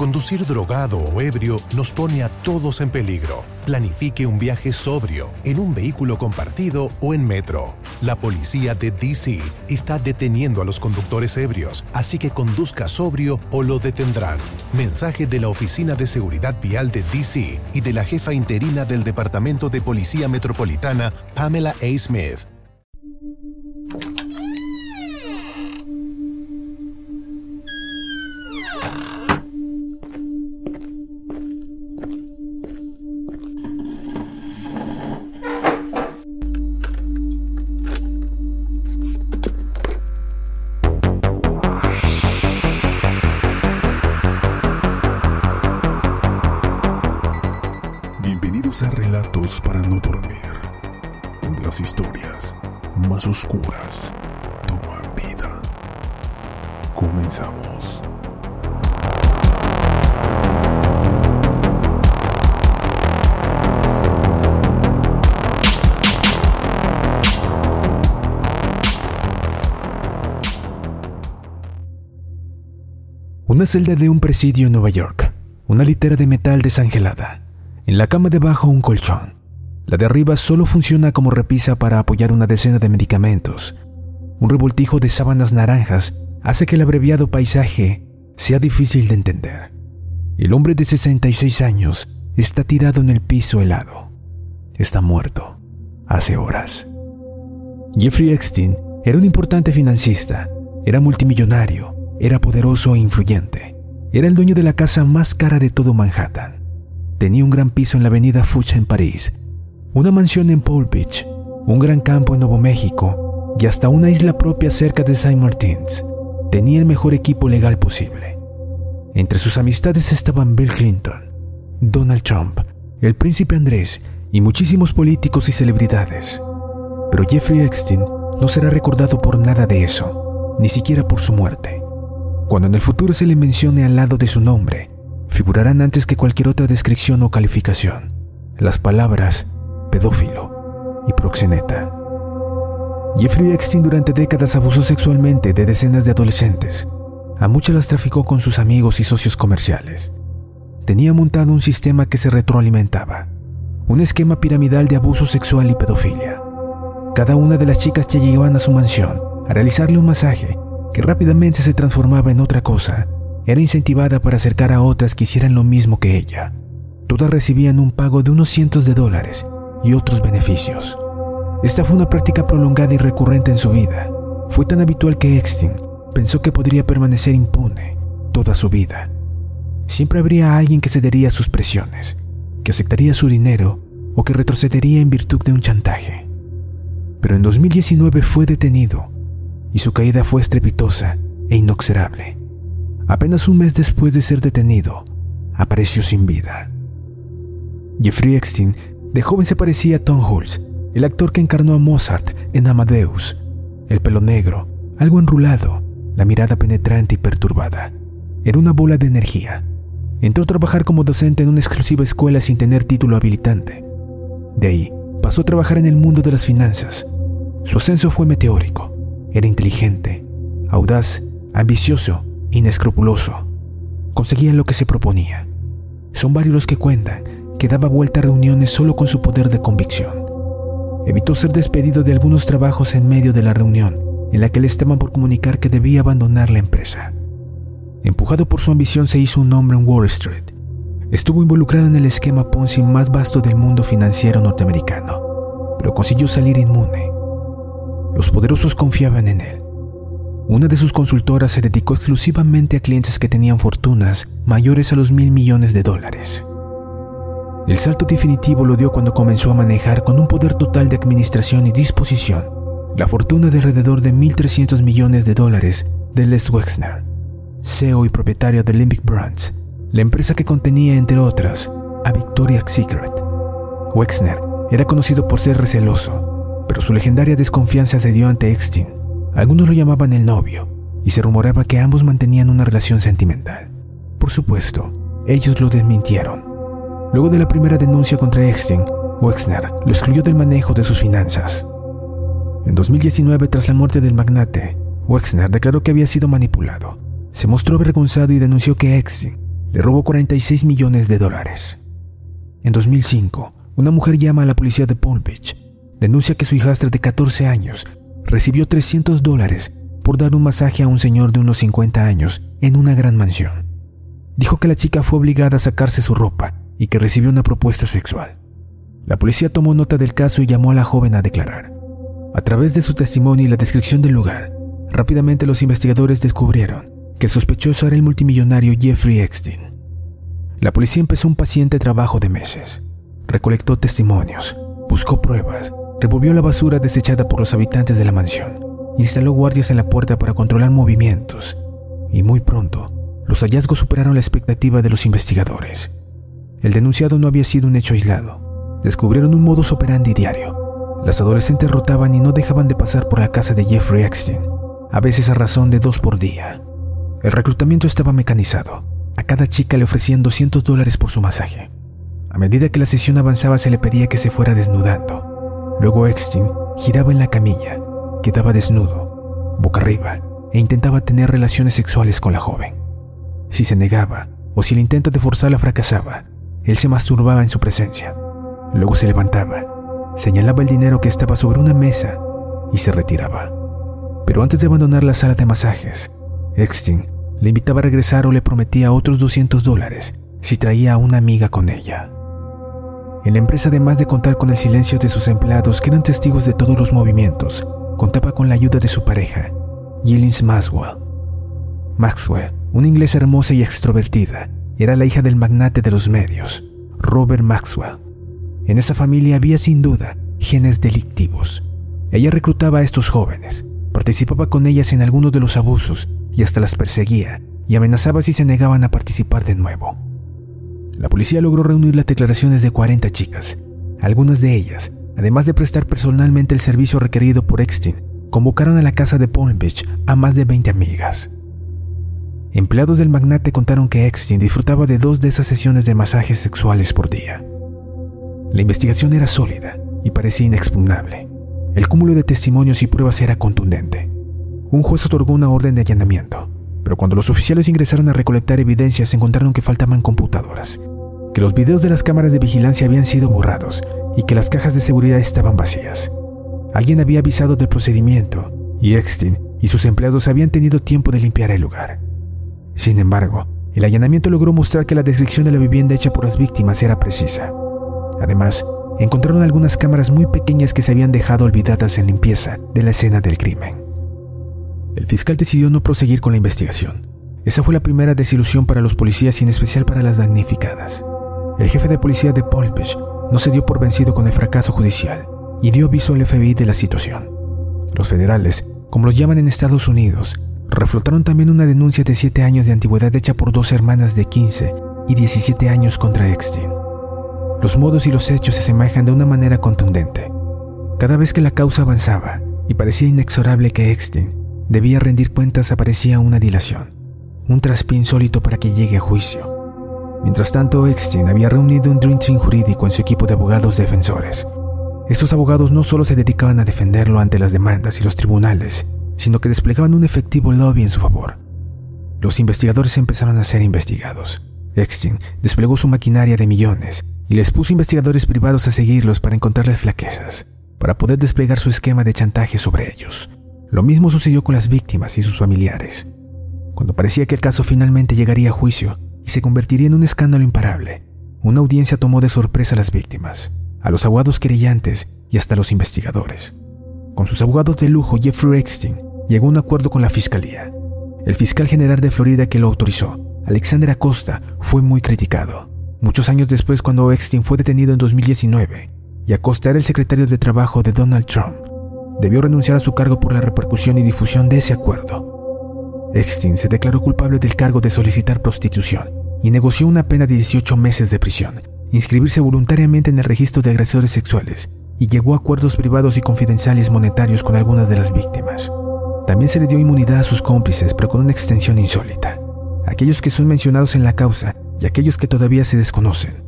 Conducir drogado o ebrio nos pone a todos en peligro. Planifique un viaje sobrio, en un vehículo compartido o en metro. La policía de DC está deteniendo a los conductores ebrios, así que conduzca sobrio o lo detendrán. Mensaje de la Oficina de Seguridad Vial de DC y de la jefa interina del Departamento de Policía Metropolitana, Pamela A. Smith. Historias más oscuras toman vida. Comenzamos. Una celda de un presidio en Nueva York. Una litera de metal desangelada. En la cama debajo un colchón. La de arriba solo funciona como repisa para apoyar una decena de medicamentos. Un revoltijo de sábanas naranjas hace que el abreviado paisaje sea difícil de entender. El hombre de 66 años está tirado en el piso helado. Está muerto. Hace horas. Jeffrey Epstein era un importante financista. Era multimillonario. Era poderoso e influyente. Era el dueño de la casa más cara de todo Manhattan. Tenía un gran piso en la avenida Fucha en París, una mansión en Paul Beach, un gran campo en Nuevo México y hasta una isla propia cerca de Saint Martins. Tenía el mejor equipo legal posible. Entre sus amistades estaban Bill Clinton, Donald Trump, el príncipe Andrés y muchísimos políticos y celebridades. Pero Jeffrey Epstein no será recordado por nada de eso, ni siquiera por su muerte. Cuando en el futuro se le mencione al lado de su nombre, figurarán antes que cualquier otra descripción o calificación las palabras pedófilo y proxeneta. Jeffrey Epstein durante décadas abusó sexualmente de decenas de adolescentes. A muchas las traficó con sus amigos y socios comerciales. Tenía montado un sistema que se retroalimentaba, un esquema piramidal de abuso sexual y pedofilia. Cada una de las chicas que llegaban a su mansión a realizarle un masaje que rápidamente se transformaba en otra cosa era incentivada para acercar a otras que hicieran lo mismo que ella. Todas recibían un pago de unos cientos de dólares y otros beneficios. Esta fue una práctica prolongada y recurrente en su vida. Fue tan habitual que Epstein pensó que podría permanecer impune toda su vida. Siempre habría alguien que cedería a sus presiones, que aceptaría su dinero o que retrocedería en virtud de un chantaje. Pero en 2019 fue detenido y su caída fue estrepitosa e inexorable. Apenas un mes después de ser detenido, apareció sin vida. Jeffrey Epstein de joven se parecía a Tom Hulce, el actor que encarnó a Mozart en Amadeus. El pelo negro, algo enrulado, la mirada penetrante y perturbada. Era una bola de energía. Entró a trabajar como docente en una exclusiva escuela sin tener título habilitante. De ahí, pasó a trabajar en el mundo de las finanzas. Su ascenso fue meteórico. Era inteligente, audaz, ambicioso, inescrupuloso. Conseguía lo que se proponía. Son varios los que cuentan que daba vuelta a reuniones solo con su poder de convicción. Evitó ser despedido de algunos trabajos en medio de la reunión, en la que le estaban por comunicar que debía abandonar la empresa. Empujado por su ambición se hizo un nombre en Wall Street. estuvo involucrado en el esquema Ponzi más vasto del mundo financiero norteamericano, pero consiguió salir inmune. Los poderosos confiaban en él. Una de sus consultoras se dedicó exclusivamente a clientes que tenían fortunas mayores a los mil millones de dólares. El salto definitivo lo dio cuando comenzó a manejar con un poder total de administración y disposición la fortuna de alrededor de 1.300 millones de dólares de Les Wexner, CEO y propietario de Limbic Brands, la empresa que contenía, entre otras, a Victoria's Secret. Wexner era conocido por ser receloso, pero su legendaria desconfianza se dio ante Eckstein. Algunos lo llamaban el novio, y se rumoraba que ambos mantenían una relación sentimental. Por supuesto, ellos lo desmintieron. Luego de la primera denuncia contra Eckstein, Wexner lo excluyó del manejo de sus finanzas. En 2019, tras la muerte del magnate, Wexner declaró que había sido manipulado. Se mostró avergonzado y denunció que Eckstein le robó 46 millones de dólares. En 2005, una mujer llama a la policía de Palm Beach. Denuncia que su hijastra de 14 años recibió 300 dólares por dar un masaje a un señor de unos 50 años en una gran mansión. Dijo que la chica fue obligada a sacarse su ropa y que recibió una propuesta sexual. La policía tomó nota del caso y llamó a la joven a declarar. A través de su testimonio y la descripción del lugar, rápidamente los investigadores descubrieron que el sospechoso era el multimillonario Jeffrey Eckstein. La policía empezó un paciente trabajo de meses. Recolectó testimonios, buscó pruebas, revolvió la basura desechada por los habitantes de la mansión, instaló guardias en la puerta para controlar movimientos, y muy pronto los hallazgos superaron la expectativa de los investigadores. El denunciado no había sido un hecho aislado. Descubrieron un modus operandi diario, las adolescentes rotaban y no dejaban de pasar por la casa de Jeffrey Eckstein, a veces a razón de dos por día. El reclutamiento estaba mecanizado. A cada chica le ofrecían 200 dólares por su masaje. A medida que la sesión avanzaba se le pedía que se fuera desnudando. Luego Eckstein giraba en la camilla, quedaba desnudo, boca arriba, e intentaba tener relaciones sexuales con la joven. Si se negaba, o si el intento de forzarla fracasaba, él se masturbaba en su presencia. Luego se levantaba señalaba el dinero que estaba sobre una mesa y se retiraba. Pero antes de abandonar la sala de masajes, Eckstein le invitaba a regresar o le prometía otros 200 dólares si traía a una amiga con ella. En la empresa, además de contar con el silencio de sus empleados que eran testigos de todos los movimientos, contaba con la ayuda de su pareja, Gillian Maxwell. Maxwell, una inglesa hermosa y extrovertida, era la hija del magnate de los medios, Robert Maxwell. En esa familia había sin duda genes delictivos. Ella reclutaba a estos jóvenes, participaba con ellas en algunos de los abusos y hasta las perseguía y amenazaba si se negaban a participar de nuevo. La policía logró reunir las declaraciones de 40 chicas. Algunas de ellas, además de prestar personalmente el servicio requerido por Eckstein, convocaron a la casa de Palm Beach a más de 20 amigas. Empleados del magnate contaron que Eckstein disfrutaba de dos de esas sesiones de masajes sexuales por día. La investigación era sólida y parecía inexpugnable. El cúmulo de testimonios y pruebas era contundente. Un juez otorgó una orden de allanamiento, pero cuando los oficiales ingresaron a recolectar evidencias encontraron que faltaban computadoras, que los videos de las cámaras de vigilancia habían sido borrados y que las cajas de seguridad estaban vacías. Alguien había avisado del procedimiento y Eckstein y sus empleados habían tenido tiempo de limpiar el lugar. Sin embargo, el allanamiento logró mostrar que la descripción de la vivienda hecha por las víctimas era precisa. Además, encontraron algunas cámaras muy pequeñas que se habían dejado olvidadas en limpieza de la escena del crimen. El fiscal decidió no proseguir con la investigación. Esa fue la primera desilusión para los policías y en especial para las damnificadas. El jefe de policía de Palm no se dio por vencido con el fracaso judicial y dio aviso al FBI de la situación. Los federales, como los llaman en Estados Unidos, reflotaron también una denuncia de 7 años de antigüedad hecha por dos hermanas de 15 y 17 años contra Eckstein. Los modos y los hechos se asemejan de una manera contundente. Cada vez que la causa avanzaba y parecía inexorable que Eckstein debía rendir cuentas, aparecía una dilación, un traspié insólito para que llegue a juicio. Mientras tanto, Eckstein había reunido un Dream jurídico en su equipo de abogados defensores. Estos abogados no solo se dedicaban a defenderlo ante las demandas y los tribunales, sino que desplegaban un efectivo lobby en su favor. Los investigadores empezaron a ser investigados. Eckstein desplegó su maquinaria de millones y les puso investigadores privados a seguirlos para encontrarles flaquezas, para poder desplegar su esquema de chantaje sobre ellos. Lo mismo sucedió con las víctimas y sus familiares. Cuando parecía que el caso finalmente llegaría a juicio, y se convertiría en un escándalo imparable. Una audiencia tomó de sorpresa a las víctimas, a los abogados querellantes y hasta a los investigadores. Con sus abogados de lujo, Jeffrey Epstein llegó a un acuerdo con la fiscalía. El fiscal general de Florida que lo autorizó, Alexander Acosta, fue muy criticado. Muchos años después, cuando Epstein fue detenido en 2019, y Acosta era el secretario de Trabajo de Donald Trump, debió renunciar a su cargo por la repercusión y difusión de ese acuerdo. Epstein se declaró culpable del cargo de solicitar prostitución y negoció una pena de 18 meses de prisión, inscribirse voluntariamente en el registro de agresores sexuales y llegó a acuerdos privados y confidenciales monetarios con algunas de las víctimas. También se le dio inmunidad a sus cómplices, pero con una extensión insólita. Aquellos que son mencionados en la causa y aquellos que todavía se desconocen.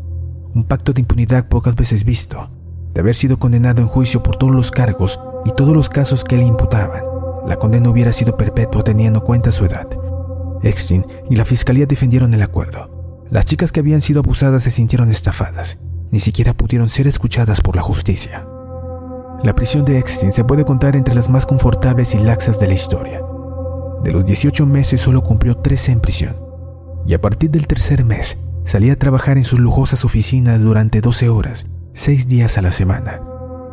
Un pacto de impunidad pocas veces visto, de haber sido condenado en juicio por todos los cargos y todos los casos que le imputaban. La condena hubiera sido perpetua teniendo en cuenta su edad. Extin y la fiscalía defendieron el acuerdo. Las chicas que habían sido abusadas se sintieron estafadas ni siquiera pudieron ser escuchadas por la justicia. La prisión de Extin se puede contar entre las más confortables y laxas de la historia. De los 18 meses solo cumplió 13 en prisión, y a partir del tercer mes salía a trabajar en sus lujosas oficinas durante 12 horas, 6 días a la semana.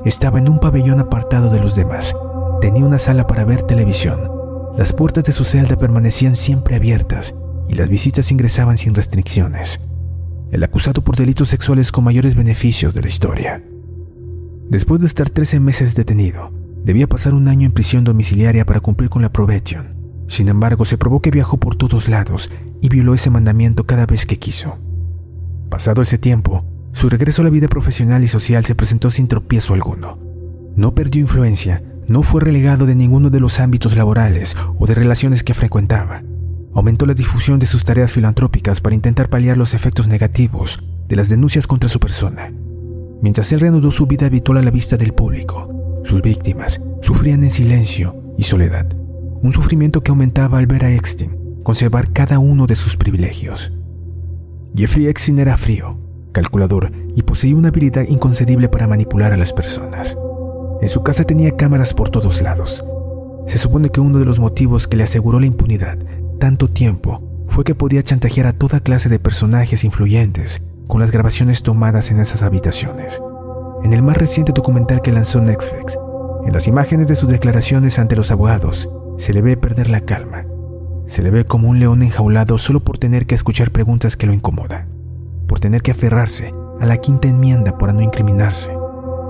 Estaba en un pabellón apartado de los demás. Tenía una sala para ver televisión. Las puertas de su celda permanecían siempre abiertas y las visitas ingresaban sin restricciones el acusado por delitos sexuales con mayores beneficios de la historia. Después de estar 13 meses detenido, debía pasar un año en prisión domiciliaria para cumplir con la probation. Sin embargo, se probó que viajó por todos lados y violó ese mandamiento cada vez que quiso. Pasado ese tiempo, su regreso a la vida profesional y social se presentó sin tropiezo alguno. No perdió influencia, no fue relegado de ninguno de los ámbitos laborales o de relaciones que frecuentaba aumentó la difusión de sus tareas filantrópicas para intentar paliar los efectos negativos de las denuncias contra su persona. Mientras él reanudó su vida habitual a la vista del público, sus víctimas sufrían en silencio y soledad, un sufrimiento que aumentaba al ver a Extin conservar cada uno de sus privilegios. Jeffrey Extin era frío, calculador y poseía una habilidad inconcebible para manipular a las personas. En su casa tenía cámaras por todos lados. Se supone que uno de los motivos que le aseguró la impunidad tanto tiempo fue que podía chantajear a toda clase de personajes influyentes con las grabaciones tomadas en esas habitaciones. En el más reciente documental que lanzó Netflix, en las imágenes de sus declaraciones ante los abogados, se le ve perder la calma. Se le ve como un león enjaulado solo por tener que escuchar preguntas que lo incomodan, por tener que aferrarse a la quinta enmienda para no incriminarse.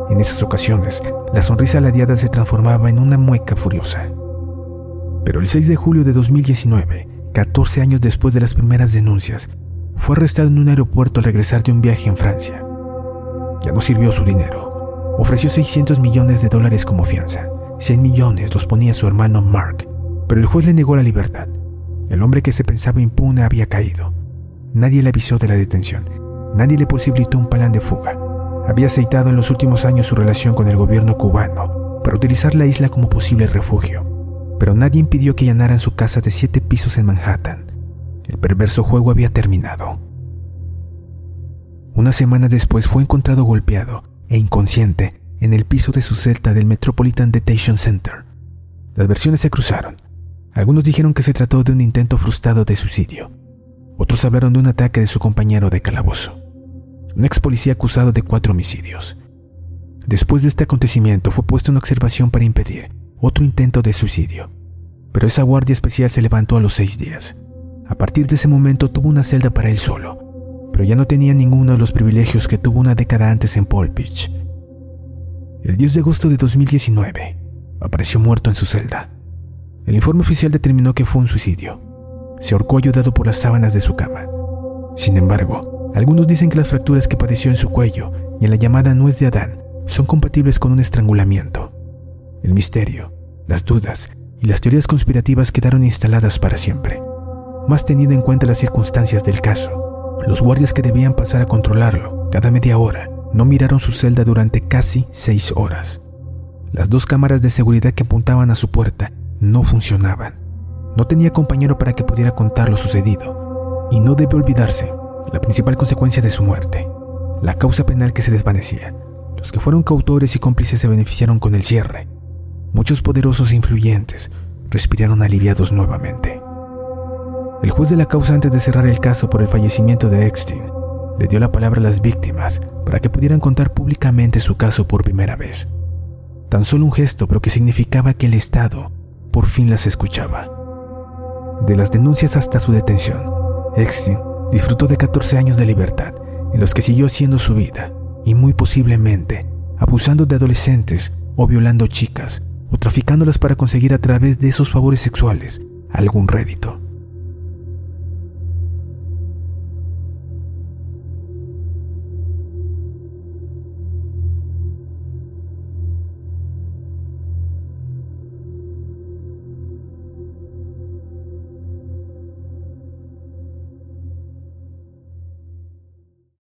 En esas ocasiones, la sonrisa ladeada se transformaba en una mueca furiosa. Pero el 6 de julio de 2019, 14 años después de las primeras denuncias, fue arrestado en un aeropuerto al regresar de un viaje en Francia. Ya no sirvió su dinero. Ofreció 600 millones de dólares como fianza. 100 millones los ponía su hermano Mark, pero el juez le negó la libertad. El hombre que se pensaba impune había caído. Nadie le avisó de la detención. Nadie le posibilitó un plan de fuga. Había aceitado en los últimos años su relación con el gobierno cubano para utilizar la isla como posible refugio pero nadie impidió que allanaran su casa de siete pisos en Manhattan. El perverso juego había terminado. Una semana después fue encontrado golpeado e inconsciente en el piso de su celda del Metropolitan Detention Center. Las versiones se cruzaron. Algunos dijeron que se trató de un intento frustrado de suicidio. Otros hablaron de un ataque de su compañero de calabozo, un ex policía acusado de cuatro homicidios. Después de este acontecimiento fue puesto en observación para impedir otro intento de suicidio. Pero esa guardia especial se levantó a los seis días. A partir de ese momento tuvo una celda para él solo, pero ya no tenía ninguno de los privilegios que tuvo una década antes en Beach. El 10 de agosto de 2019, apareció muerto en su celda. El informe oficial determinó que fue un suicidio. Se ahorcó ayudado por las sábanas de su cama. Sin embargo, algunos dicen que las fracturas que padeció en su cuello y en la llamada nuez de Adán son compatibles con un estrangulamiento. El misterio, las dudas y las teorías conspirativas quedaron instaladas para siempre. Más tenido en cuenta las circunstancias del caso, los guardias que debían pasar a controlarlo cada media hora no miraron su celda durante casi seis horas. Las dos cámaras de seguridad que apuntaban a su puerta no funcionaban. No tenía compañero para que pudiera contar lo sucedido. Y no debe olvidarse la principal consecuencia de su muerte, la causa penal que se desvanecía. Los que fueron cautores y cómplices se beneficiaron con el cierre, muchos poderosos e influyentes respiraron aliviados nuevamente. El juez de la causa antes de cerrar el caso por el fallecimiento de Eckstein le dio la palabra a las víctimas para que pudieran contar públicamente su caso por primera vez. Tan solo un gesto, pero que significaba que el Estado por fin las escuchaba. De las denuncias hasta su detención, Eckstein disfrutó de 14 años de libertad, en los que siguió haciendo su vida y muy posiblemente abusando de adolescentes o violando chicas o traficándolas para conseguir a través de esos favores sexuales algún rédito.